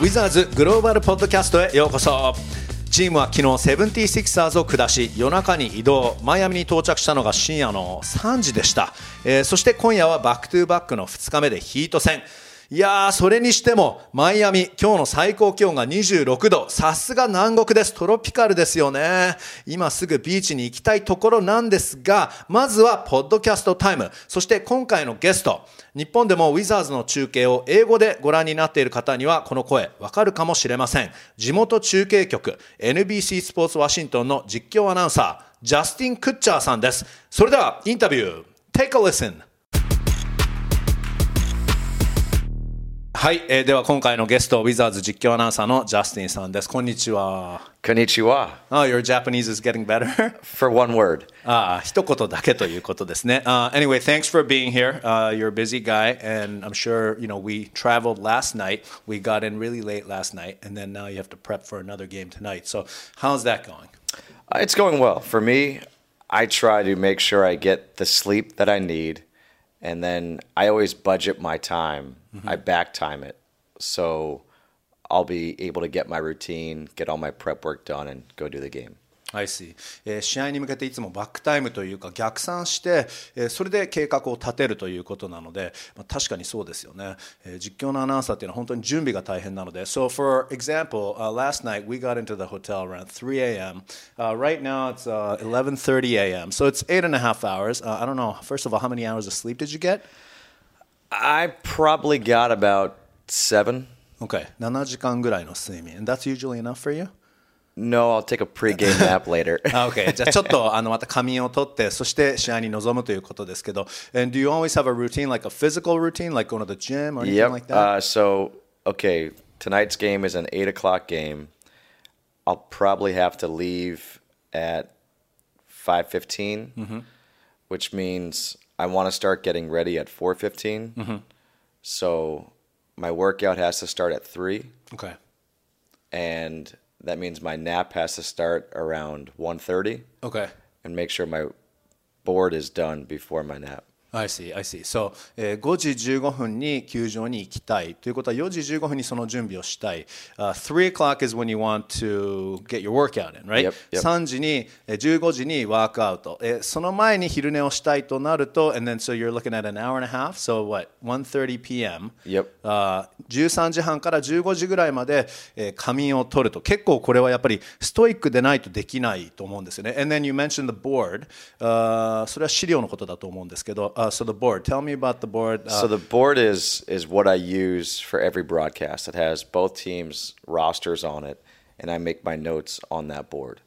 ウィザーズグローバルポッドキャストへようこそ。チームは昨日セブンティーシクサーズを下し夜中に移動。マイアミに到着したのが深夜の3時でした、えー、そして今夜は back-to-back の2日目でヒート戦。いやー、それにしても、マイアミ、今日の最高気温が26度。さすが南国です。トロピカルですよね。今すぐビーチに行きたいところなんですが、まずは、ポッドキャストタイム。そして今回のゲスト。日本でもウィザーズの中継を英語でご覧になっている方には、この声、わかるかもしれません。地元中継局、NBC スポーツワシントンの実況アナウンサー、ジャスティン・クッチャーさんです。それでは、インタビュー、Take a listen! はい、えー、では今回のゲスト、ウィザーズ実況アナウンサーのジャスティンさんです。こんにちは。こんにちは。Oh, your Japanese is getting better? For one word. ああ、一言だけということですね。Uh, anyway, thanks for being here.、Uh, you're a busy guy, and I'm sure, you know, we traveled last night. We got in really late last night, and then now you have to prep for another game tonight. So, how's that going? Uh, it's going well. For me, I try to make sure I get the sleep that I need. and then I always budget my time. Mm-hmm. I back time it, so I'll be able to get my routine, get all my prep work done, and go do the game. I see、えー、試合に向けていつもバックタイムというか逆算して、えー、それで計画を立てるということなので、まあ、確かにそうですよね、えー、実況のアナウンサーっていうのは本当に準備が大変なので So for example、uh, last night we got into the hotel around 3 a.m.、Uh, right now it's、uh, 11.30 a.m. So it's eight and a half hours、uh, I don't know first of all how many hours of sleep did you get? I probably got about seven Okay 7時間ぐらいの睡眠 And that's usually enough for you? No, I'll take a pre-game nap later. okay. じゃあちょっとあのまた仮眠を取ってそして試合に臨むということですけど。And do you always have a routine like a physical routine like going to the gym or anything yep. like that? Uh, so okay, tonight's game is an eight o'clock game. I'll probably have to leave at five mm-hmm. which means I want to start getting ready at 4:15. mm-hmm. So my workout has to start at three. Okay. And that means my nap has to start around 1.30. Okay. And make sure my board is done before my nap. I see, I see. So、えー、5時15分に球場に行きたいということは4時15分にその準備をしたい。Uh, 3 o'clock is when you want to get your workout in, right? Yep, yep. 3時に、15時にワークアウト。えー、その前に昼寝をしたいとなると、and then so you're looking at an hour and a half, so what? 1.30 p.m.、Yep. Uh, 13時半から15時ぐらいまで、えー、仮眠を取ると。結構これはやっぱりストイックでないとできないと思うんですよね。And then you mentioned the board.、Uh, それは資料のことだと思うんですけど、uh, so the board. Tell me about the board. Uh, so the board is is what I use for every broadcast. It has both teams' rosters on it, and I make my notes on that board.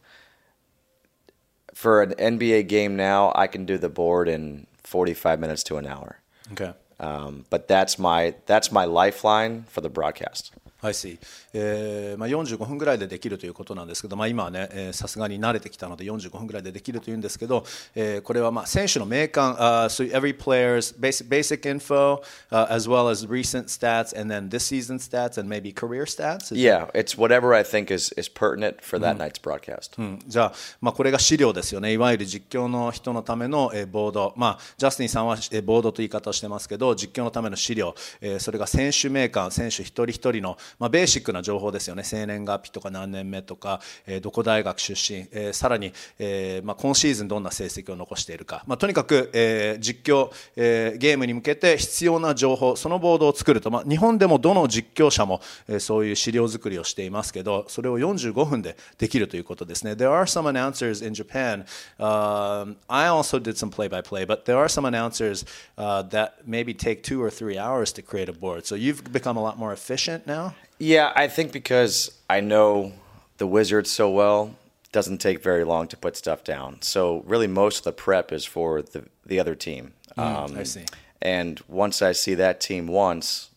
For an NBA game now, I can do the board in 45 minutes to an hour. Okay. Um, but that's my that's my lifeline for the broadcast. I see. えーまあ、45分ぐらいでできるということなんですけど、まあ、今はねさすがに慣れてきたので45分ぐらいでできるというんですけど、えー、これはまあ選手の名鑑、uh, so every player's basic, basic info、uh, as well as recent stats and then this season stats and maybe career stats? Yeah, it's whatever I think is, is pertinent for that、night's broadcast、うん、じゃあ、まあ、これが資料ですよね。いわゆる実況の人のための、えー、ボード、まあ、ジャスティンさんは、えー、ボードという言い方をしてますけど実況のための資料、えー、それが選手名鑑選手一人一人の、まあ、ベーシックな情報ですよね生年月日とか何年目とか、えー、どこ大学出身、えー、さらに、えーまあ、今シーズンどんな成績を残しているか、まあ、とにかく、えー、実況、えー、ゲームに向けて必要な情報そのボードを作ると、まあ、日本でもどの実況者も、えー、そういう資料作りをしていますけどそれを45分でできるということですね There are some announcers in Japan、uh, I also did some play by play but there are some announcers、uh, that maybe take two or three hours to create a board so you've become a lot more efficient now Yeah, I think because I know the Wizards so well, doesn't take very long to put stuff down. So really, most of the prep is for the the other team. Mm, um, I see. And once I see that team once,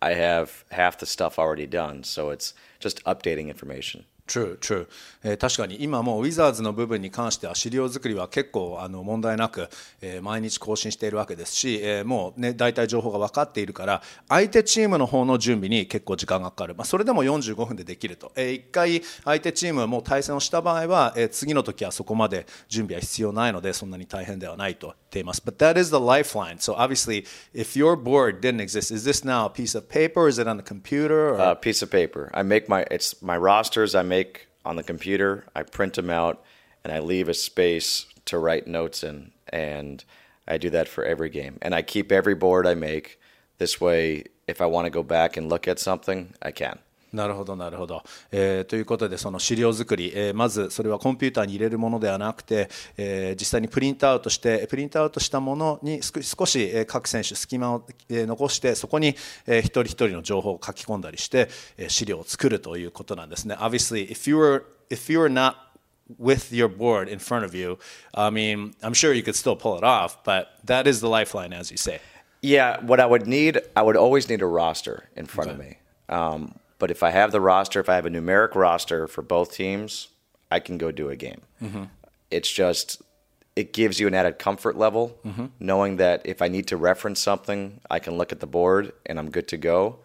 I have half the stuff already done. So it's just updating information. True, true. えー、確かに今もウィザーズの部分に関しては資料作りは結構あの問題なく、えー、毎日更新しているわけですし、えー、もうね大体情報が分かっているから相手チームの方の準備に結構時間がかかる、まあ、それでも45分でできると、えー、1回相手チームもう対戦をした場合は、えー、次の時はそこまで準備は必要ないのでそんなに大変ではないと言っています But that is the lifeline so obviously if your board didn't exist is this now a piece of paper? Is it on the computer? A uh, piece of paper I make my it's my rosters I make make on the computer. I print them out and I leave a space to write notes in. And I do that for every game. And I keep every board I make. This way, if I want to go back and look at something, I can. なるほどなるほど、えー、ということでその資料作り、えー、まずそれはコンピューターに入れるものではなくて、えー、実際にプリントアウトしてプリントアウトしたものに少し、え各選手隙間を、え残してそこに、えー、一人一人の情報を書き込んだりして、えー、資料を作るということなんですね Obviously if you were if you were not with your board in front of you I mean I'm sure you could still pull it off but that is the lifeline as you say Yeah what I would need I would always need a roster in front okay. of me um, But if I have the roster, if I have a numeric roster for both teams, I can go do a game. Mm-hmm. It's just it gives you an added comfort level mm-hmm. knowing that if I need to reference something, I can look at the board and I'm good to go.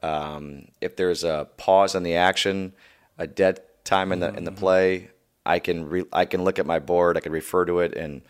Um, if there's a pause in the action, a dead time in the in the mm-hmm. play, I can re- I can look at my board, I can refer to it, and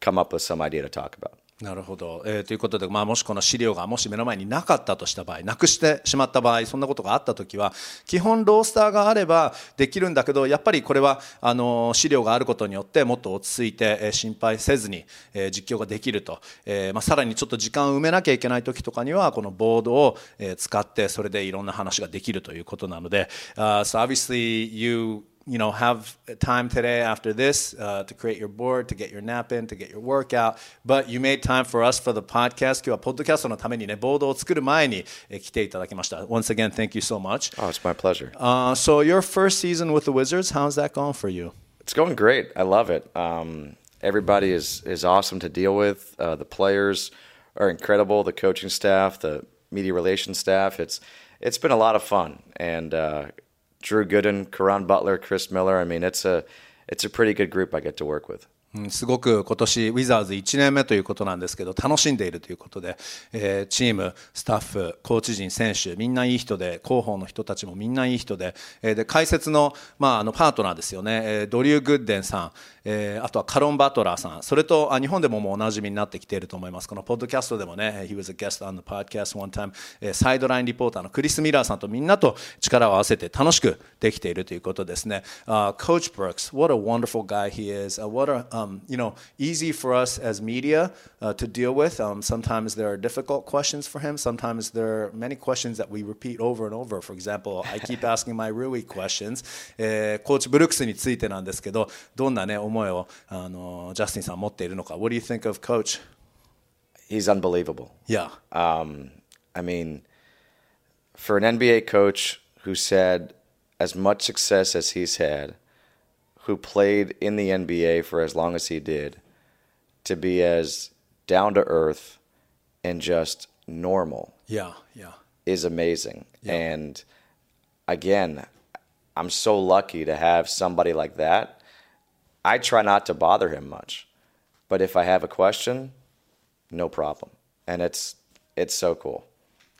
come up with some idea to talk about. なるほど、えー、ということで、まあ、もしこの資料がもし目の前になかったとした場合なくしてしまった場合そんなことがあった時は基本ロースターがあればできるんだけどやっぱりこれはあの資料があることによってもっと落ち着いて、えー、心配せずに、えー、実況ができると、えーまあ、さらにちょっと時間を埋めなきゃいけない時とかにはこのボードを、えー、使ってそれでいろんな話ができるということなので、uh, so obviously you you know, have time today after this uh, to create your board, to get your nap in, to get your workout. But you made time for us for the podcast. 今日はポッドキャストのためにね、ボードを作る前に来ていただきました。Once again, thank you so much. Oh, it's my pleasure. Uh, so your first season with the Wizards, how's that going for you? It's going great. I love it. Um, everybody is is awesome to deal with. Uh, the players are incredible. The coaching staff, the media relations staff. It's it's been a lot of fun and uh, Drew Gooden, Karan Butler, Chris Miller. I mean, it's a it's a pretty good group I get to work with. すごく今年ウィザーズ1年目ということなんですけど楽しんでいるということで、えー、チーム、スタッフ、コーチ陣、選手みんないい人で広報の人たちもみんないい人で,、えー、で解説の,、まあ、あのパートナーですよね、えー、ドリュー・グッデンさん、えー、あとはカロン・バトラーさんそれとあ日本でももうおなじみになってきていると思いますこのポッドキャストでもね He was a guest on the podcast one time、えー、サイドラインリポーターのクリス・ミラーさんとみんなと力を合わせて楽しくできているということですね、uh, Coach Brooks what a wonderful guy he is、uh, what a、um, you know easy for us as media uh, to deal with. Um, sometimes there are difficult questions for him. Sometimes there are many questions that we repeat over and over. For example, I keep asking my Rui questions. えー、コーチブルックスについてなんですけど、どんなね思いをあのジャスティンさん持っているのか。What do you think of Coach? He's unbelievable. Yeah. Um, I mean, for an NBA coach who said as much success as he's had, who played in the NBA for as long as he did, to be as down to earth and just normal. Yeah, yeah. Is amazing. Yeah. And again, I'm so lucky to have somebody like that. I try not to bother him much. But if I have a question, no problem. And it's it's so cool.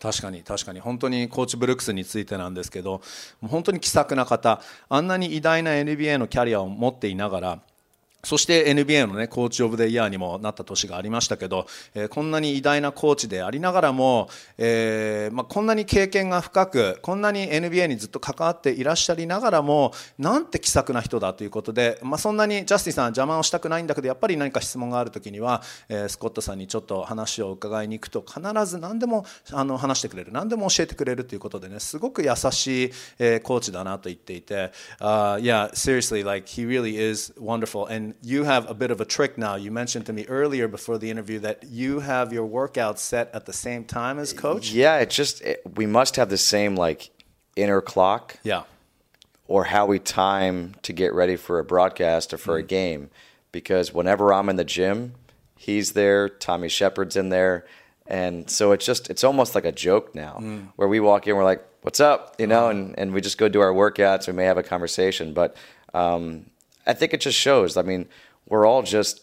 確かに確かに本当にコーチブルックスについてなんですけど本当に気さくな方あんなに偉大な NBA のキャリアを持っていながらそして NBA の、ね、コーチ・オブ・デ・イヤーにもなった年がありましたけど、えー、こんなに偉大なコーチでありながらも、えーまあ、こんなに経験が深くこんなに NBA にずっと関わっていらっしゃりながらもなんて気さくな人だということで、まあ、そんなにジャスティンさん邪魔をしたくないんだけどやっぱり何か質問がある時には、えー、スコットさんにちょっと話を伺いに行くと必ず何でもあの話してくれる何でも教えてくれるということでねすごく優しい、え、コーチだなと言っていて、uh, Yeah, seriously, like he really is wonderful and you have a bit of a trick now. You mentioned to me earlier before the interview that you have your workouts set at the same time as coach. Yeah, it just it, we must have the same like inner clock. Yeah. Or how we time to get ready for a broadcast or for mm. a game, because whenever I'm in the gym, he's there. Tommy Shepard's in there, and so it's just it's almost like a joke now, mm. where we walk in, we're like, what's up? You know, and, and we just go do our workouts. We may have a conversation, but um, I think it just shows. I mean, we're all just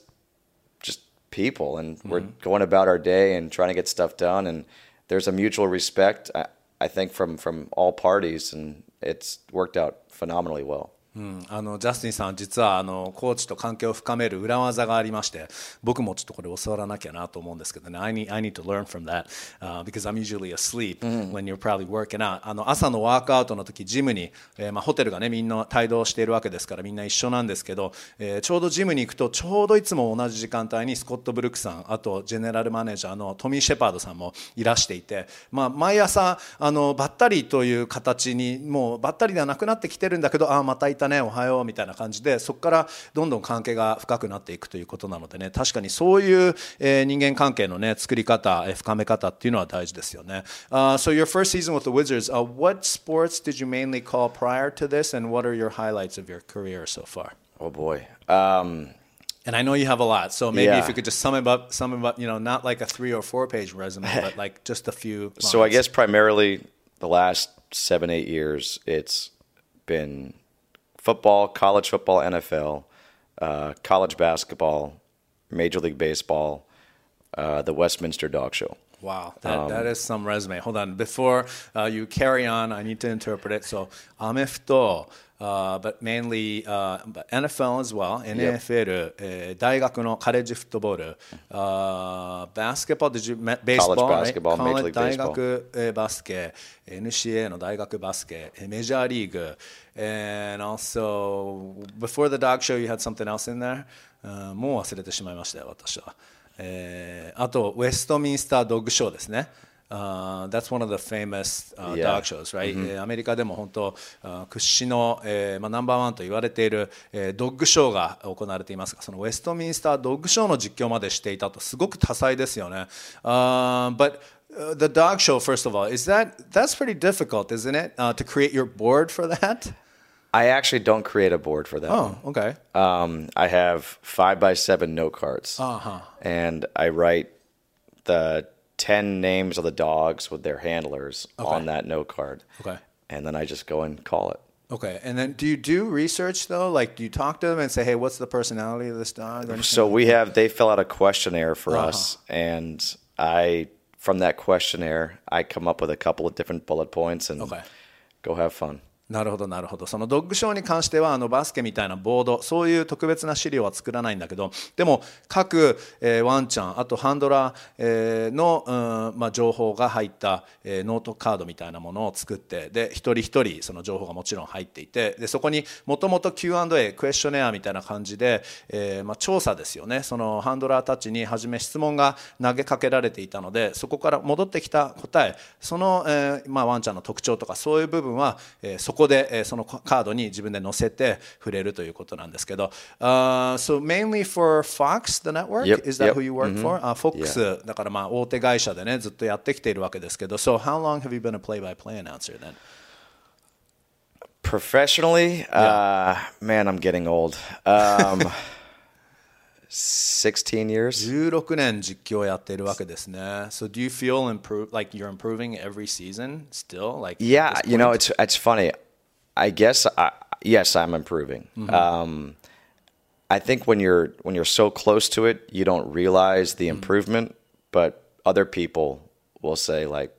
just people, and we're mm-hmm. going about our day and trying to get stuff done. And there's a mutual respect, I, I think, from from all parties, and it's worked out phenomenally well. うん、あのジャスティンさん実はあのコーチと関係を深める裏技がありまして僕もちょっとこれ教わらなきゃなと思うんですけどね。I need, I need to learn from that、uh, because I'm usually asleep when you're probably working out. あの朝のワークアウトの時ジムに、えーまあ、ホテルがねみんな帯同しているわけですからみんな一緒なんですけど、えーちょうどジムに行くとちょうどいつも同じ時間帯にスコット・ブルックさんあとジェネラルマネージャーのトミー・シェパードさんもいらしていて、まあ、毎朝あのばったりという形にもうばったりではなくなってきてるんだけどああまたいたねおはようみたいな感じでそこからどんどん関係が深くなっていくということなのでね確かにそういう、えー人間関係のね作り方、えー深め方っていうのは大事ですよね。Uh, so your first season with the Wizards, uh, what sports did you mainly call prior to this and what are your highlights of your career so far? Oh boy. Um, And I know you have a lot, so maybe if Yeah. you could just sum it up, sum it up, you know, not like a three or four page resume, but like just a few. So I lines. guess primarily the last seven, eight years, it's been football, college football, NFL, uh, college basketball, Major League Baseball, uh, the Westminster Dog Show. Wow, that, that is some resume. Hold on. Before uh, you carry on, I need to interpret it. So, Amefto, uh, but mainly uh, NFL as well, NFL, えー大学のカレッジフットボール、uh, basketball, did you, baseball, College right? basketball, Major League 大.学、えーバスケ、NCA の大学バスケ、えーメジャーリーグ、and also, before the dog show, you had something else in there? uh, もう忘れてしまいましたよ、私は。えーあと、ウェストミンスタードッグショーですね。Uh, that's one of the famous uh, Yeah. dog shows, right? えーアメリカでも本当、あ屈指の、えーまあ、ナンバーワンと言われている、えードッグショーが行われていますが、そのウェストミンスタードッグショーの実況までしていたと、すごく多彩ですよね。Uh, but uh, the dog show, first of all, is that that's pretty difficult, isn't it? Uh, to create your board for that? I actually don't create a board for that. Oh, okay. Um, I have five by seven note cards, Uh-huh. and I write the ten names of the dogs with their handlers on that note card, Okay. and then I just go and call it. Okay. And then do you do research though? Like do you talk to them and say, hey, what's the personality of this dog? So we have they fill out a questionnaire for uh-huh. us, and I from that questionnaire I come up with a couple of different bullet points and Okay. go have fun. なるほどなるほど。そのドッグショーに関してはあのバスケみたいなボードそういう特別な資料は作らないんだけどでも各、えーワンちゃんあとハンドラー、えーの、うんまあ、情報が入った、えーノートカードみたいなものを作ってで一人一人その情報がもちろん入っていてでそこにもともと Q&A クエスチョネアみたいな感じで、えーまあ、調査ですよね。そのハンドラーたちに初め質問が投げかけられていたのでそこから戻ってきた答えその、えーまあ、ワンちゃんの特徴とかそういう部分は、えーそこで、えーそのカードに自分で載せて触れるということなんですけど、uh, So mainly for Fox, the network, Yep, is that yep, who you work for? あ FOX だからまあ大手会社でねずっとやってきているわけですけど So how long have you been a play-by-play announcer then? Professionally, uh, man, I'm getting old. Um, 16 years. 16年実況やっているわけですね。So do you feel improve like you're improving every season still? Like Yeah, you know, it's it's funny. I guess I, yes, I'm improving. Mm-hmm. Um, I think when you're when you're so close to it, you don't realize the mm-hmm. improvement. Mm-hmm. But other people will say like,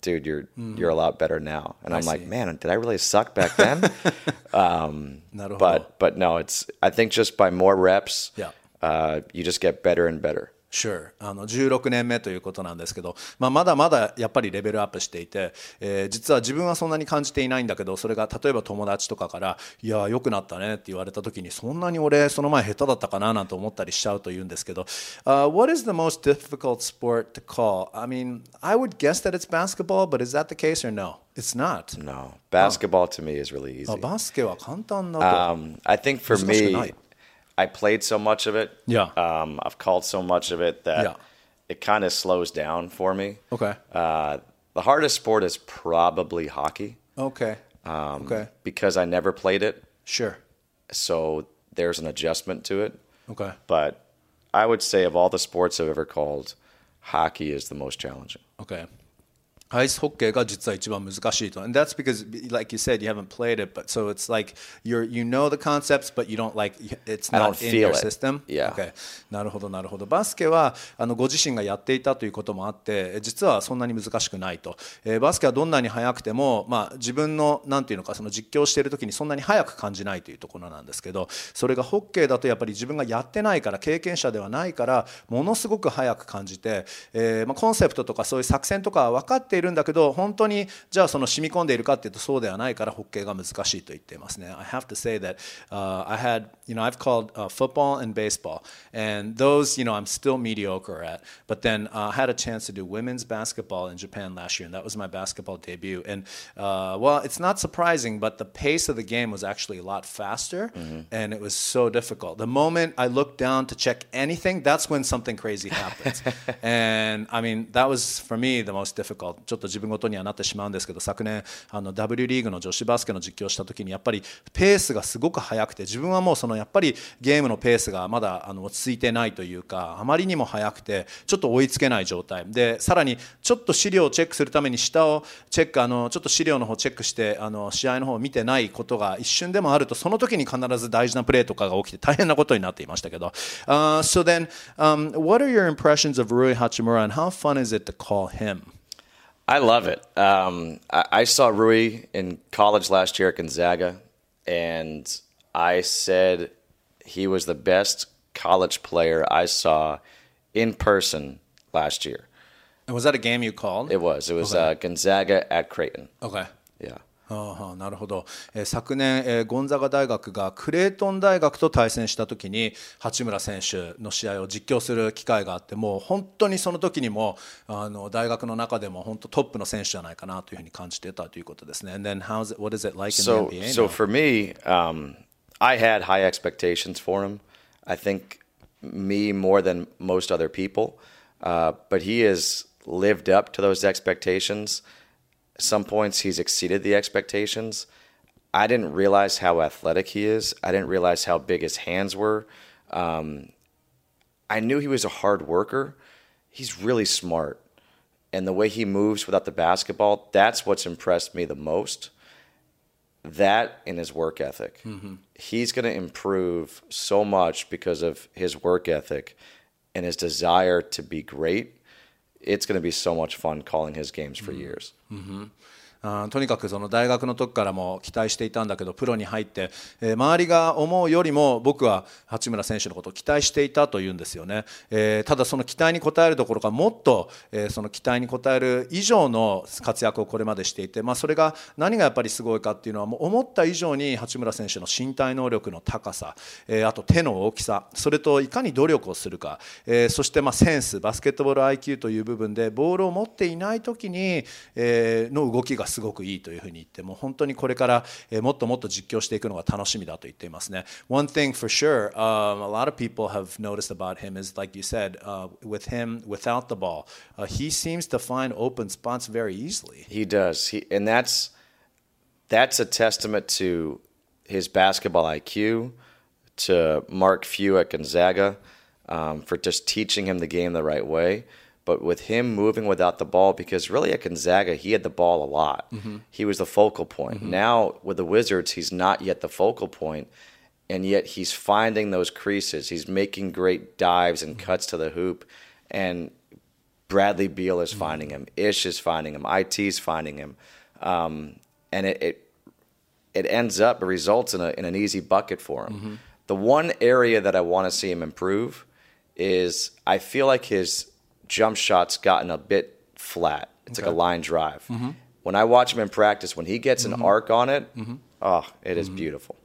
"Dude, you're mm-hmm. you're a lot better now," and I am like, "Man, did I really suck back then?" um, but whole. but no, it's I think just by more reps, yeah. uh, you just get better and better. Sure. あの16年目ということなんですけど、まあ、まだまだやっぱりレベルアップしていて、えー実は自分はそんなに感じていないんだけどそれが例えば友達とかから「いや良くなったね」って言われた時にそんなに俺その前下手だったかななんて思ったりしちゃうと言うんですけど、uh, What is the most difficult sport to call? I mean, I would guess that it's basketball, but is that the case or no? It's not. No, basketball to me is really easy. あバスケは簡単だと。Um, I think for me。I played so much of it. Yeah. Um, I've called so much of it that Yeah. it kind of slows down for me. Okay. Uh, the hardest sport is probably hockey Okay. um, okay. because I never played it. Sure. So there's an adjustment to it. Okay. But I would say of all the sports I've ever called, hockey is the most challenging. Okay. アイスホッケーが実は一番難しいと。And that's because, like you said, you haven't played it, but so it's like you're you know the concepts, but you don't like it's not in your system? Yeah. Okay. なるほどなるほど。バスケはあのご自身がやっていたということもあって、実はそんなに難しくないと。えーバスケはどんなに速くても、まあ自分のなんていうのかその実況している時にそんなに速く感じないというところなんですけど、それがホッケーだとやっぱり自分がやってないから経験者ではないからものすごく速く感じて、えーまあコンセプトとかそういう作戦とかは分かっているんだけど本当にじゃあその染み込んでいるかっていうとそうではないからホッケーが難しいと言っていますね。I have to say that、uh, I had you know I've called、uh, football and baseball and those you know I'm still mediocre at but then uh, I had a chance to do women's basketball in Japan last year and that was my basketball debut and uh, well it's not surprising but the pace of the game was actually a lot faster and it was so difficult. The moment I looked down to check anything that's when something crazy happens and I mean that was for me the most difficult ちょっと自分ごとにはなってしまうんですけど昨年あの W リーグの女子バスケの実況をした時にやっぱりペースがすごく速くて自分はもうそのやっぱりゲームのペースがまだあの落ち着いてないというかあまりにも速くてちょっと追いつけない状態でさらにちょっと資料をチェックするために下をチェックあのちょっと資料の方チェックしてあの試合の方を見てないことが一瞬でもあるとその時に必ず大事なプレーとかが起きて大変なことになっていましたけど、uh, So then、um, what are your impressions of Rui Hachimura and how fun is it to call him? I love it. Um, I, I saw Rui in college last year at Gonzaga, and I said he was the best college player I saw in person last year. And was that a game you called? It was. It was uh, Gonzaga at Creighton. Okay. Yeah. はあはあ、なるほど、えー昨年、えーゴンザガ大学がクレートン大学と対戦した時に八村選手の試合を実況する機会があってもう本当にその時にもあの大学の中でも本当トップの選手じゃないかなというふうに感じてたということですね。And then how's it, what is it like in So, the NBA so for me, um, I had high expectations for him. I think me more than most other people, uh, but he has lived up to those expectations. Some points he's exceeded the expectations. I didn't realize how athletic he is. I didn't realize how big his hands were. Um, I knew he was a hard worker. He's really smart. And the way he moves without the basketball, that's what's impressed me the most. That and his work ethic. He's going to improve so much because of his work ethic and his desire to be great. It's going to be so much fun calling his games for years. Mm-hmm. Mm-hmm. あとにかくその大学の時からも期待していたんだけどプロに入って、えー周りが思うよりも僕は八村選手のことを期待していたというんですよね、えーただその期待に応えるどころかもっと、えーその期待に応える以上の活躍をこれまでしていて、まあ、それが何がやっぱりすごいかっていうのはもう思った以上に八村選手の身体能力の高さ、えあと手の大きさそれといかに努力をするか、えそしてまあセンスバスケットボール IQ という部分でボールを持っていない時に、えの動きがすごくいいというふうに言ってもう本当にこれから、えーもっともっと実況していくのが楽しみだと言っていますね。One thing for sure, um, a lot of people have noticed about him is like you said, uh, with him without the ball, uh, he seems to find open spots very easily. He does. He and that's that's a testament to his basketball IQ, to Mark Few at Gonzaga, um, for just teaching him the game the right way. But with him moving without the ball, because really at Gonzaga he had the ball a lot. Mm-hmm. He was the focal point. Mm-hmm. Now with the Wizards, he's not yet the focal point, and yet he's finding those creases. He's making great dives and mm-hmm. cuts to the hoop, and Bradley Beal is finding him. Ish is finding him. It's finding him, um, and it, it it ends up it results in a in an easy bucket for him. The one area that I want to see him improve is I feel like his jump shot's gotten a bit flat. It's like a line drive. Mm-hmm. When I watch him in practice, when he gets an mm-hmm. arc on it, oh, it is beautiful.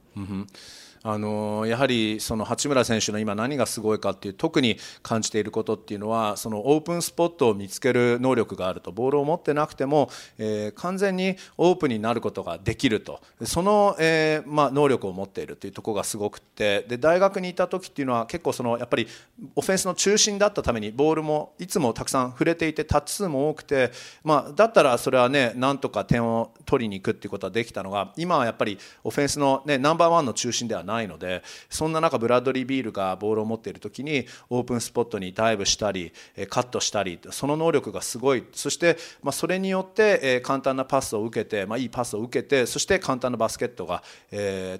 あのやはりその八村選手の今何がすごいかっていう特に感じていることっていうのはそのオープンスポットを見つける能力があると。ボールを持ってなくても、えー完全にオープンになることができると。その、えーまあ、能力を持っているというところがすごくて。で大学にいた時っていうのは結構そのやっぱりオフェンスの中心だったためにボールもいつもたくさん触れていてタッチ数も多くて、まあ、だったらそれはねなんとか点を取りに行くっていうことはできたのが今はやっぱりオフェンスの、ね、ナンバーワンの中心ではないないのでそんな中ブラッドリー・ビールがボールを持っている時にオープンスポットにダイブしたりカットしたりその能力がすごいそして、ま、それによって簡単なパスを受けて、まあ、いいパスを受けてそして簡単なバスケットが、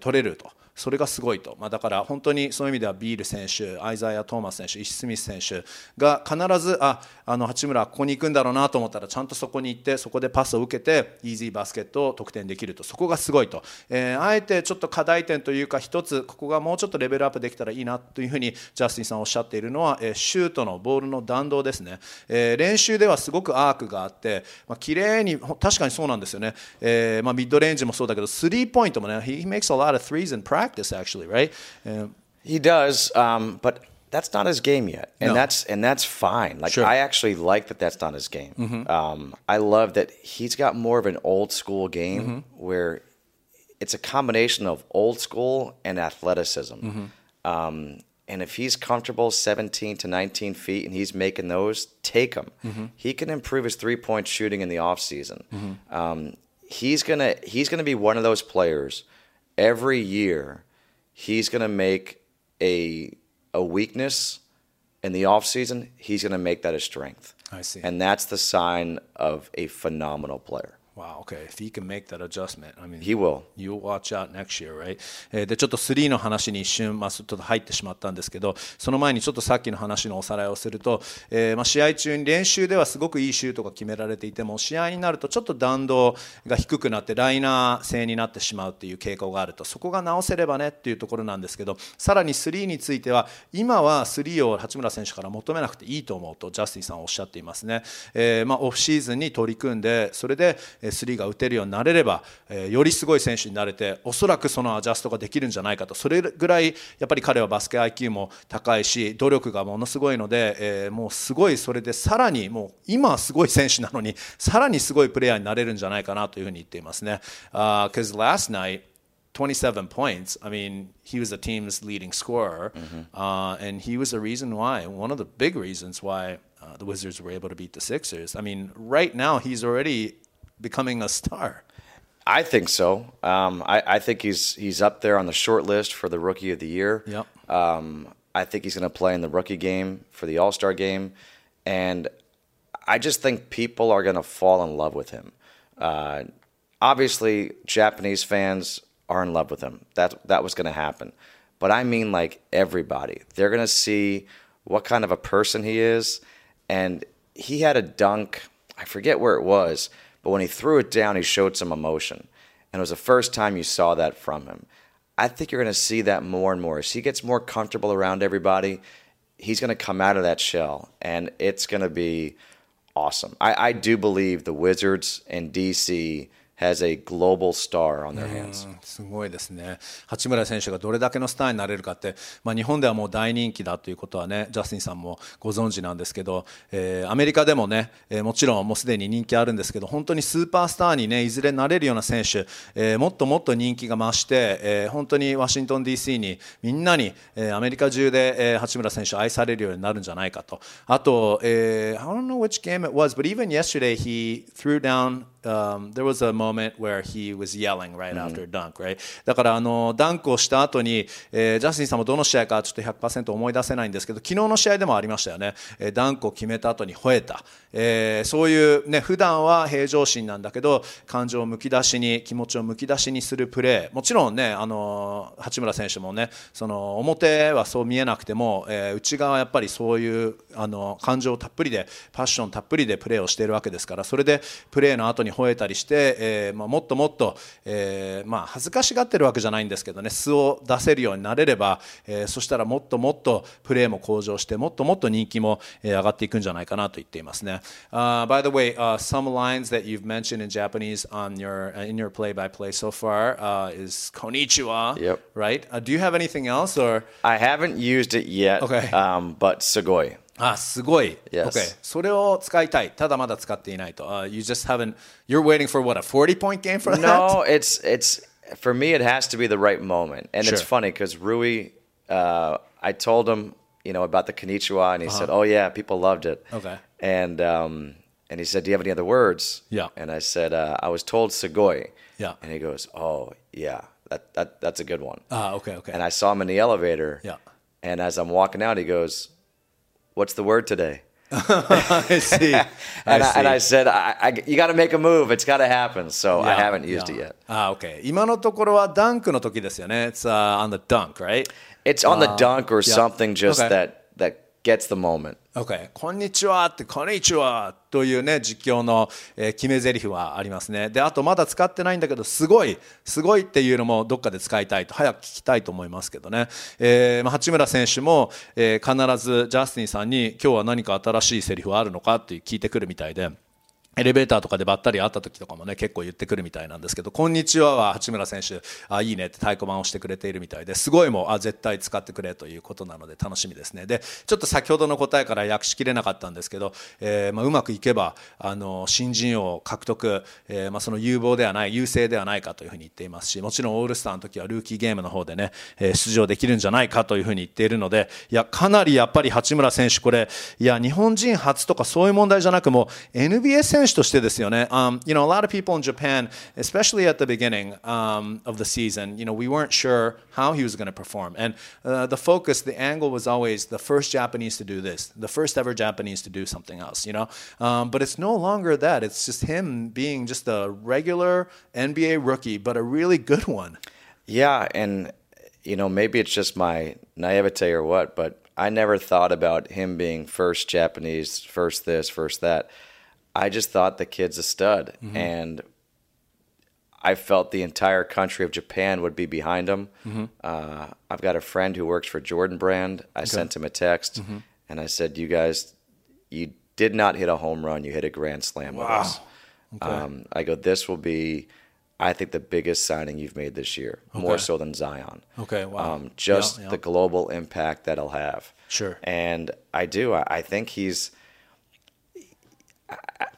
取れると。それがすごいと、まあ、だから本当にそういう意味ではビール選手、アイザイア・トーマス選手、イシスミス選手が必ずああの八村、ここに行くんだろうなと思ったらちゃんとそこに行ってそこでパスを受けてイージーバスケットを得点できると。そこがすごいと、えー、あえてちょっと課題点というか一つここがもうちょっとレベルアップできたらいいなというふうにジャスティンさんおっしゃっているのは、えー、シュートのボールの弾道ですね、えー、練習ではすごくアークがあって、まあ綺麗に確かにそうなんですよね、えーまあ、ミッドレンジもそうだけどスリーポイントもね He makes a lot of threes in practice actually right right? he does, um, but that's not his game yet, and no. that's and that's fine. Like sure. I actually like that that's not his game. Mm-hmm. Um, I love that he's got more of an old school game mm-hmm. where it's a combination of old school and athleticism. Mm-hmm. Um, and if he's comfortable 17 to 19 feet and he's making those, take him. Mm-hmm. He can improve his three point shooting in the offseason. Mm-hmm. Um, he's gonna he's gonna be one of those players every year he's going to make a a weakness in the off season. He's going to make that a strength. I see, and that's the sign of a phenomenal player. Wow, okay. If he can make that adjustment, I mean, he will. You'll watch out next year, right? えで、ちょっと3の話に一瞬、まあ、ちょっと入ってしまったんですけど、その前にちょっとさっきの話のおさらいをすると、えー、まあ試合中に練習ではすごくいいシュートが決められていても、試合になるとちょっと弾道が低くなって、ライナー性になってしまうっていう傾向があると、そこが直せればねっていうところなんですけど、さらに3については、今は3を八村選手から求めなくていいと思うと、ジャスティンさんはおっしゃっていますね。えー、まあオフシーズンに取り組んで、それで、スリーが打てるようになれれば、えー、よりすごい選手になれておそらくそのアジャストができるんじゃないかとそれぐらいやっぱり彼はバスケ IQ も高いし努力がものすごいので、えー、もうすごいそれでさらにもう今はすごい選手なのにさらにすごいプレーヤーになれるんじゃないかなというふうに言っていますね。Because、uh, last night27 points. I mean, he was the team's leading scorer, mm-hmm. uh, and he was the reason why, one of the big reasons why uh, the Wizards were able to beat the Sixers. I mean, right now he's already becoming a star. I think so. Um, I, I, think he's he's up there on the short list for the rookie of the year. Yep. Um, I think he's going to play in the rookie game for the All Star game, and I just think people are going to fall in love with him. Uh, obviously, Japanese fans are in love with him. That that was going to happen, but I mean like everybody. They're going to see what kind of a person he is, and he had a dunk. I forget where it was but when he threw it down, he showed some emotion. And it was the first time you saw that from him. I think you're going to see that more and more. As he gets more comfortable around everybody, he's going to come out of that shell, and it's going to be awesome. I, I do believe the Wizards and DC has a global star on their hands. すごいですね。八村選手がどれだけのスターになれるかって、まあ、日本ではもう大人気だということはね、ジャスティンさんもご存知なんですけど、えー、アメリカでもね、えー、もちろんもうすでに人気あるんですけど、本当にスーパースターにね、いずれなれるような選手、えー、もっともっと人気が増して、えー、本当にワシントン DC にみんなに、えー、アメリカ中で、えー、八村選手愛されるようになるんじゃないかと。あと、えー、I don't know which game it was, but even yesterday he threw down um, there was a moment where he was yelling right after dunk, right? だからあのダンクをした後に、えー、ジャスティンさんもどの試合かちょっと100%思い出せないんですけど昨日の試合でもありましたよね、えー、ダンクを決めた後に吠えた、えー、そういうね普段は平常心なんだけど感情をむき出しに気持ちをむき出しにするプレー。もちろんねあの八村選手もねその表はそう見えなくても、えー、内側はやっぱりそういうあの感情たっぷりでパッションたっぷりでプレーをしているわけですからそれでプレーの後に吠えたりして、えーまあ、もっともっと、えーまあ、恥ずかしがってるわけじゃないんですけどね素を出せるようになれれば、えー、そしたらもっともっとプレーも向上してもっともっと人気も、えー、上がっていくんじゃないかなと言っていますね。Uh, by the way, uh, some lines that you've mentioned in Japanese on your in your play-by-play so far uh, is konnichiwa. Yep. Right. Uh, do you have anything else or? I haven't used it yet. Okay. Um, but sugoi. あ、すごい。Yes. Okay. それを使いたい。ただまだ使っていないと。Uh, you just haven't, you're waiting for what, a 40 point game for that? No, it's, it's, for me, it has to be the right moment. And sure. it's funny because Rui, uh, I told him, you know, about the Konnichiwa, and he uh-huh. said, oh, yeah, people loved it. Okay. And, um, and he said, do you have any other words? Yeah. And I said, uh, I was told Sugoi. Yeah. And he goes, oh, yeah. that, that that's a good one. Ah, okay, okay. And I saw him in the elevator. Yeah. And as I'm walking out, he goes, "What's the word today?" I see. I And I, see. and I said, I, I, "You got to make a move. It's got to happen." So I Yeah, haven't used yeah. it yet. あ、OK。今のところはダンクの時ですよね。It's、uh, on the dunk, right? It's on the dunk or yeah. something just Okay. that that gets the moment. OK。こんにちはって、こんにちはというね、実況の、え決め台詞はありますね。で、あとまだ使ってないんだけど、すごい、すごいっていうのもどっかで使いたいと、早く聞きたいと思いますけどね。えーま、八村選手も、えー必ずジャスティンさんに、今日は何か新しいセリフはあるのかって聞いてくるみたいで。エレベーターとかでばったり会った時とかもね結構言ってくるみたいなんですけど「こんにちは」は八村選手。あいいねって太鼓判をしてくれているみたいですごいもうあ絶対使ってくれということなので楽しみですね。でちょっと先ほどの答えから訳しきれなかったんですけど、えーまあ、うまくいけばあの新人王獲得、えーまあ、その有望ではない優勢ではないかというふうに言っていますしもちろんオールスターの時はルーキーゲームの方でね、えー出場できるんじゃないかというふうに言っているのでいやかなりやっぱり八村選手これいや日本人初とかそういう問題じゃなくも NBA 選としてですよね。Um, you know, a lot of people in Japan, especially at the beginning um, of the season, you know, we weren't sure how he was going to perform. And uh, the focus, the angle was always the first Japanese to do this, the first ever Japanese to do something else, you know? Um, but it's no longer that. It's just him being just a regular NBA rookie, but a really good one. Yeah, and you know maybe it's just my naivete or what, but I never thought about him being first Japanese, first this, first that. I just thought the kid's a stud, and I felt the entire country of Japan would be behind him. Uh, I've got a friend who works for Jordan Brand. I sent him a text, and I said, "You guys, you did not hit a home run. You hit a grand slam with us." Um, I go, "This will be." I think the biggest signing you've made this year, more so than Zion. Okay, wow. Um, just Yeah, yeah. the global impact that he'll have. Sure. And I do. I, I think he's.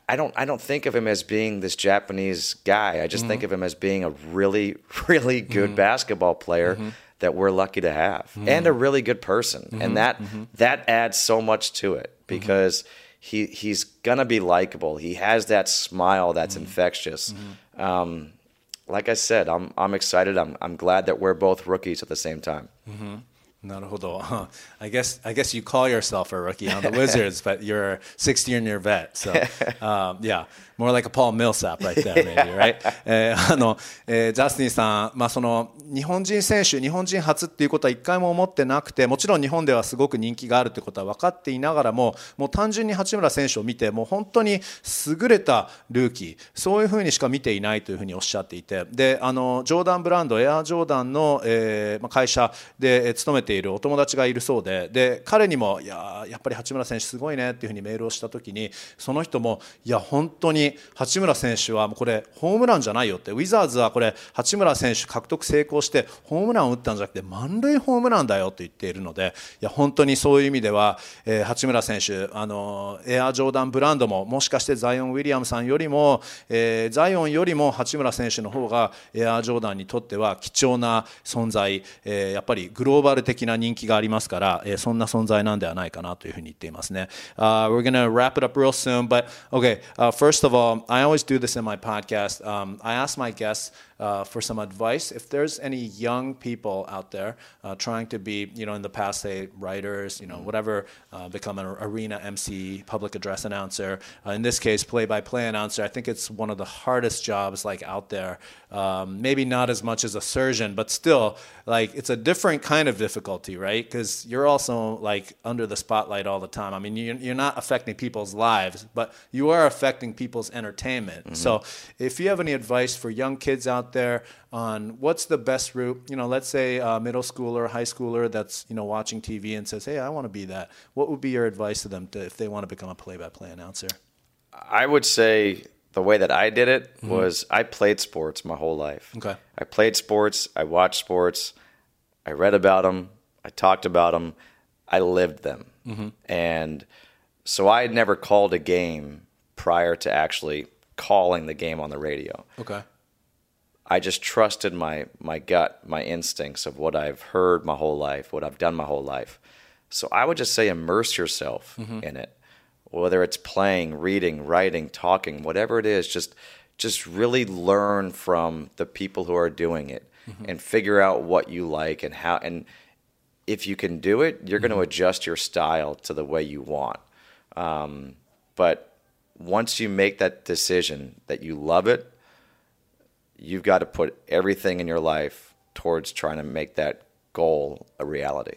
I, don't. I don't think of him as being this Japanese guy. I just Mm-hmm. think of him as being a really, really good basketball player Mm-hmm. that we're lucky to have, and a really good person. Mm-hmm. And that that adds so much to it because he he's gonna be likable. He has that smile that's Mm-hmm. infectious. Um, like I said, I'm I'm excited. I'm I'm glad that we're both rookies at the same time. なるほど。I guess I guess you call yourself a rookie on the Wizards, but you're a 16-year vet. So, um, yeah, more like a Paul Millsap right there, maybe, right? え ーあの、えージャスティンさん、まあその日本人選手、日本人初っていうことは一回も思ってなくて、もちろん日本ではすごく人気があるってことは分かっていながらも、もう単純に八村選手を見て、もう本当に優れたルーキー、そういうふうにしか見ていないというふうにおっしゃっていて、で、あのジョーダンブランド、エアージョーダンの、えーまあ会社でえー勤めているお友達がいるそうで、で彼にもいややっぱり八村選手すごいねっていうふうにメールをしたときに、その人もいや本当に八村選手はもうこれホームランじゃないよって、ウィザーズはこれ八村選手獲得成功してホームランを打ったんじゃなくて満塁ホームランだよと言っているので、いや本当にそういう意味では、えー八村選手あのエアジョーダンブランドももしかしてザイオン・ウィリアムさんよりも、えーザイオンよりも八村選手の方がエアジョーダンにとっては貴重な存在、えーやっぱりグローバル的な人気がありますから、えーそんな存在なんではないかなというふうに言っていますね。Uh, we're gonna wrap it up real soon, but okay, uh, first of all, I always do this in my podcast. Um, I ask my guests uh, for some advice. If there's any young people out there uh, trying to be, you know, in the past, say writers, you know, whatever, uh, become an arena MC, public address announcer. Uh, in this case, play-by-play announcer. I think it's one of the hardest jobs like out there. Um, maybe not as much as a surgeon, but still, like it's a different kind of difficulty, right? Because you're also like under the spotlight all the time. I mean, you're, you're not affecting people's lives, but you are affecting people's entertainment. Mm-hmm. So, if you have any advice for young kids out there on what's the best route, you know, let's say a middle schooler, high schooler that's you know watching TV and says, "Hey, I want to be that." What would be your advice to them to, if they want to become a play-by-play announcer? I would say the way that I did it mm-hmm. was I played sports my whole life. Okay. I played sports, I watched sports, I read about them, I talked about them, I lived them. Mm-hmm. And so I had never called a game prior to actually calling the game on the radio. Okay. I just trusted my my gut, my instincts of what I've heard my whole life, what I've done my whole life. So I would just say immerse yourself mm-hmm. in it. Whether it's playing, reading, writing, talking, whatever it is, just just really learn from the people who are doing it. Mm-hmm. and figure out what you like and how and if you can do it, you're going to adjust your style to the way you want. Um, but once you make that decision that you love it, you've got to put everything in your life towards trying to make that goal a reality.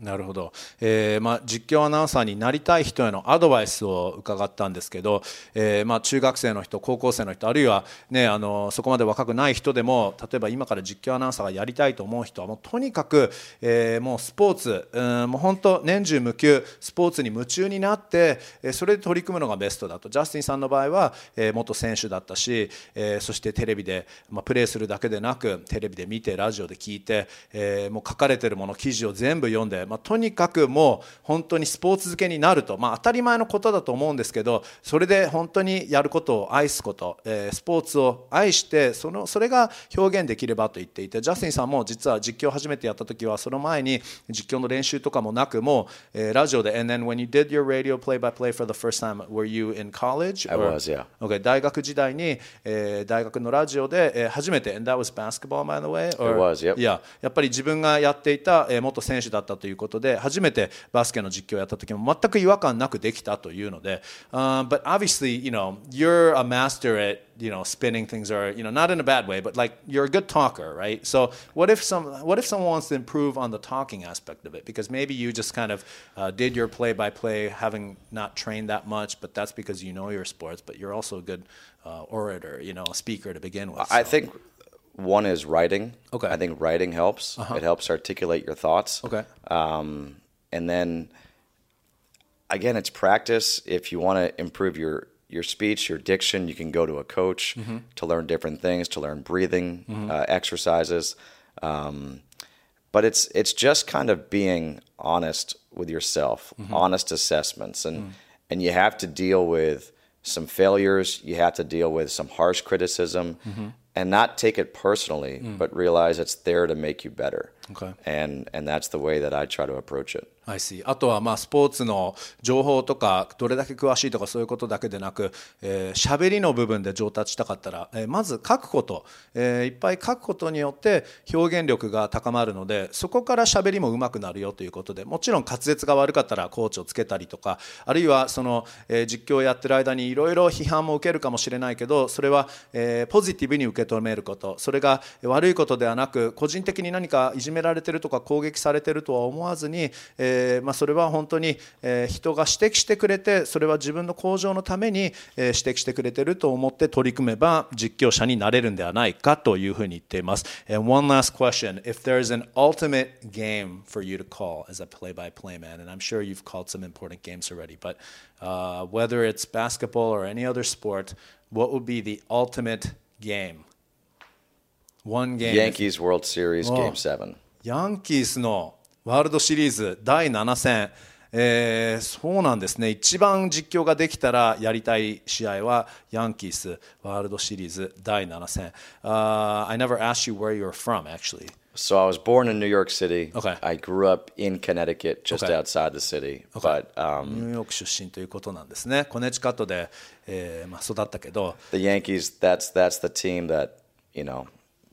なるほど、えーまあ、実況アナウンサーになりたい人へのアドバイスを伺ったんですけど、えーまあ、中学生の人、高校生の人あるいは、ね、あのそこまで若くない人でも例えば今から実況アナウンサーがやりたいと思う人はもうとにかく、えー、もうスポーツ、うん、もう本当年中無休スポーツに夢中になって、えー、それで取り組むのがベストだと。ジャスティンさんの場合は、えー、元選手だったし、えー、そしてテレビで、まあ、プレーするだけでなくテレビで見てラジオで聞いて、えー、もう書かれているもの記事を全部読んでまあ、とにかくもう本当にスポーツ漬けになると、まあ、当たり前のことだと思うんですけどそれで本当にやることを愛すこと、えー、スポーツを愛してそのそれが表現できればと言っていてジャスティンさんも実は実況を初めてやった時はその前に実況の練習とかもなくもう、えー、ラジオで And then when you did your radio play by play for the first time were you in college? I was, yeah. Okay, 大学時代に、えー、大学のラジオで、えー、初めて And that was basketball by the way? Or, It was, yep. Yeah, やっぱり自分がやっていた、えー、元選手だったということで初めてバスケの実況をやった時も全く違和感なくできたというので、uh, but obviously, you know, you're a master at you know spinning things or you know not in a bad way but like you're a good talker right so what if some what if someone wants to improve on the talking aspect of it because maybe you just kind of uh, did your play by play having not trained that much but that's because you know your sports but you're also a good uh, orator you know a speaker to begin with so. i think one is writing. Okay. I think writing helps. Uh-huh. It helps articulate your thoughts. Okay. Um, and then again, it's practice. If you want to improve your your speech, your diction, you can go to a coach mm-hmm. to learn different things, to learn breathing mm-hmm. uh, exercises. Um, but it's it's just kind of being honest with yourself, mm-hmm. honest assessments, and mm. and you have to deal with some failures. You have to deal with some harsh criticism, mm-hmm and not take it personally, mm. but realize it's there to make you better. Okay. And and that's the way that I try to approach it. I see. あとはまあスポーツの情報とかどれだけ詳しいとかそういうことだけでなく、えー、喋りの部分で上達したかったら、えー、まず書くこと、えー、いっぱい書くことによって表現力が高まるのでそこから喋りも上手くなるよということでもちろん滑舌が悪かったらコーチをつけたりとかあるいはその、えー、実況をやってる間にいろいろ批判も受けるかもしれないけどそれは、えー、ポジティブに受け止めることそれが悪いことではなく個人的に何かいじめられてるとか攻撃されてるとは思わずに、えまあ、それは本当に、えー、人が指摘してくれてそれは自分の向上のために、えー、指摘してくれてると思って取り組めば実況者になれるんではないかというふうに言っています。And one last question. If there's an ultimate game for you to call as a play-by-play man, and I'm sure you've called some important games already, but uh, whether it's basketball or any other sport, what would be the ultimate game? One game. Yankees World Series Game 7. ヤンキースのワールドシリーズ第7戦、えー、そうなんですね一番実況ができたらやりたい試合はヤンキースワールドシリーズ第7戦、uh, I never asked you where you're from actually So I was born in New York City. Okay. I grew up in Connecticut, just okay. outside the city. Okay. But um, ニューヨーク出身ということなんですね。コネチカットで、えーまあ、育ったけど。The Yankees, that's that's the team that you know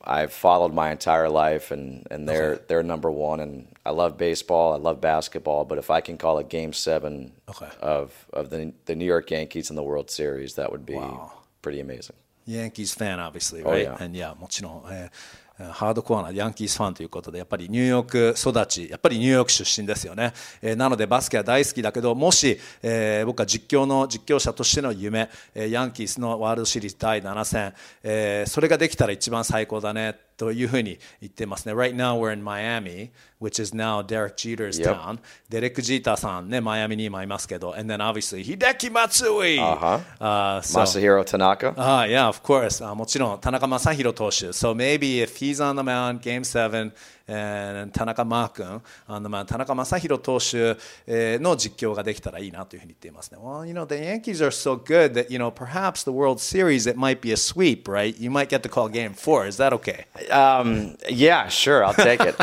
I've followed my entire life, and, and they're okay. they're number one. And I love baseball, I love basketball, but if I can call a Game Seven okay. of of the the New York Yankees in the World Series, that would be wow. pretty amazing. Yankees fan, obviously, right? Oh, yeah. And yeah, もちろん。えー ハードコアなヤンキースファンということでやっぱりニューヨーク育ちやっぱりニューヨーク出身ですよね、えー、なのでバスケは大好きだけどもし、えー、僕は実況の実況者としての夢、えー、ヤンキースのワールドシリーズ第7戦、えー、それができたら一番最高だね。というふうに言ってますね。Right now we're in Miami, which is now Derek Jeter's yep. town. デレック・ジーターさんね、マイアミに今いますけど、and then obviously Hideki Matsui! Uh-huh. Uh, so, Masahiro Tanaka? Uh, yeah, of course. Uh, もちろん、田中将大投手。So maybe if he's on the mound, game seven, えー、田中マー君あの、まあ、田中将大投手、えー、の実況ができたらいいなというふうに言っていますね。Well, you know, the Yankees are so good that, you know, perhaps the World Series, it might be a sweep, right? You might get to call game four. Is that okay? Um, yeah, sure, I'll take it.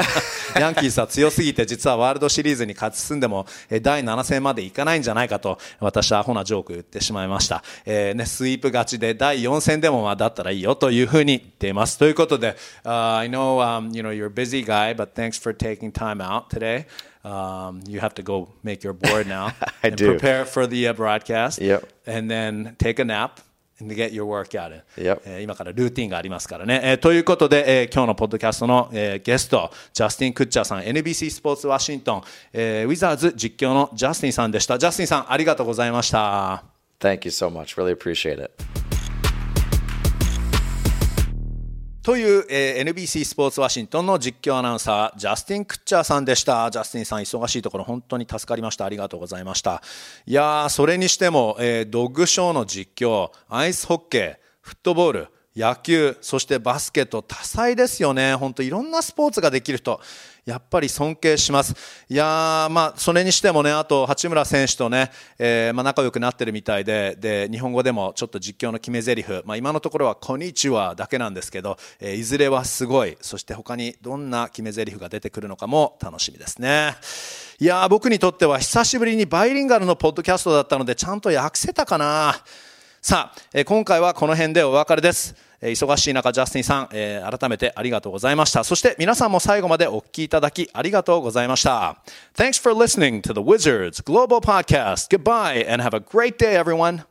ヤンキースは強すぎて、実はワールドシリーズに勝ち進んでも、第7戦までいかないんじゃないかと、私はアホなジョーク言ってしまいました。えー、ね、スイープ勝ちで第4戦でもまあだったらいいよというふうに言っています。ということで、uh, I know, um, you know, you're a busy guy, but thanks for taking time out today. Um, you have to go make your board now I and do. prepare for the uh, broadcast. Yep. And then take a nap. Get your workout in. Yep. えー今からルーティンがありますからね。えーということで、えー今日のポッドキャストの、えーゲスト、ジャスティン・クッチャーさん、NBC スポーツワシントン、えーウィザーズ実況のジャスティンさんでした。ジャスティンさん、ありがとうございました。Thank you so much. Really appreciate it. という、えー NBC スポーツワシントンの実況アナウンサー、ジャスティン・クッチャーさんでした。ジャスティンさん、忙しいところ本当に助かりました。ありがとうございました。いやー、それにしても、えードッグショーの実況、アイスホッケー、フットボール、野球、そしてバスケット、多彩ですよね。本当いろんなスポーツができる人、やっぱり尊敬します。いやー、まあ、それにしてもね、あと、八村選手とね、えーまあ、仲良くなってるみたいで、で、日本語でもちょっと実況の決め台詞、まあ、今のところは、こんにちはだけなんですけど、えーいずれはすごい、そして他にどんな決め台詞が出てくるのかも楽しみですね。いやー、僕にとっては久しぶりにバイリンガルのポッドキャストだったので、ちゃんと訳せたかな。さあ、え今回はこの辺でお別れです。え忙しい中、ジャスティンさん、え改めてありがとうございました。そして皆さんも最後までお聞きいただきありがとうございました。Thanks for listening to the Wizards Global Podcast. Goodbye and have a great day, everyone.